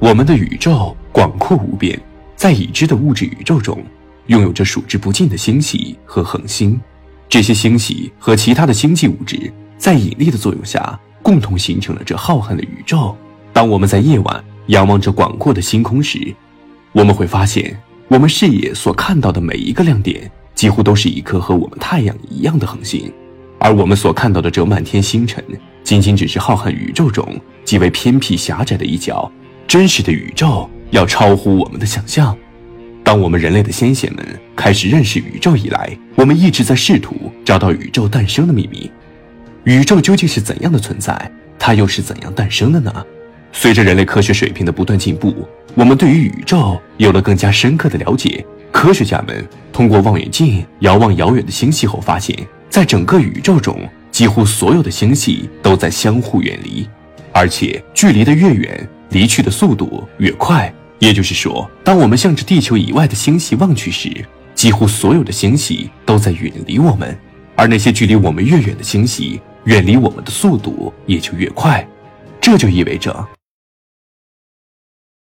我们的宇宙广阔无边，在已知的物质宇宙中，拥有着数之不尽的星系和恒星。这些星系和其他的星际物质在引力的作用下，共同形成了这浩瀚的宇宙。当我们在夜晚仰望着广阔的星空时，我们会发现，我们视野所看到的每一个亮点，几乎都是一颗和我们太阳一样的恒星。而我们所看到的这满天星辰，仅仅只是浩瀚宇宙中极为偏僻狭窄的一角。真实的宇宙要超乎我们的想象。当我们人类的先贤们开始认识宇宙以来，我们一直在试图找到宇宙诞生的秘密。宇宙究竟是怎样的存在？它又是怎样诞生的呢？随着人类科学水平的不断进步，我们对于宇宙有了更加深刻的了解。科学家们通过望远镜遥望遥远的星系后，发现，在整个宇宙中，几乎所有的星系都在相互远离，而且距离的越远。离去的速度越快，也就是说，当我们向着地球以外的星系望去时，几乎所有的星系都在远离我们，而那些距离我们越远的星系，远离我们的速度也就越快。这就意味着，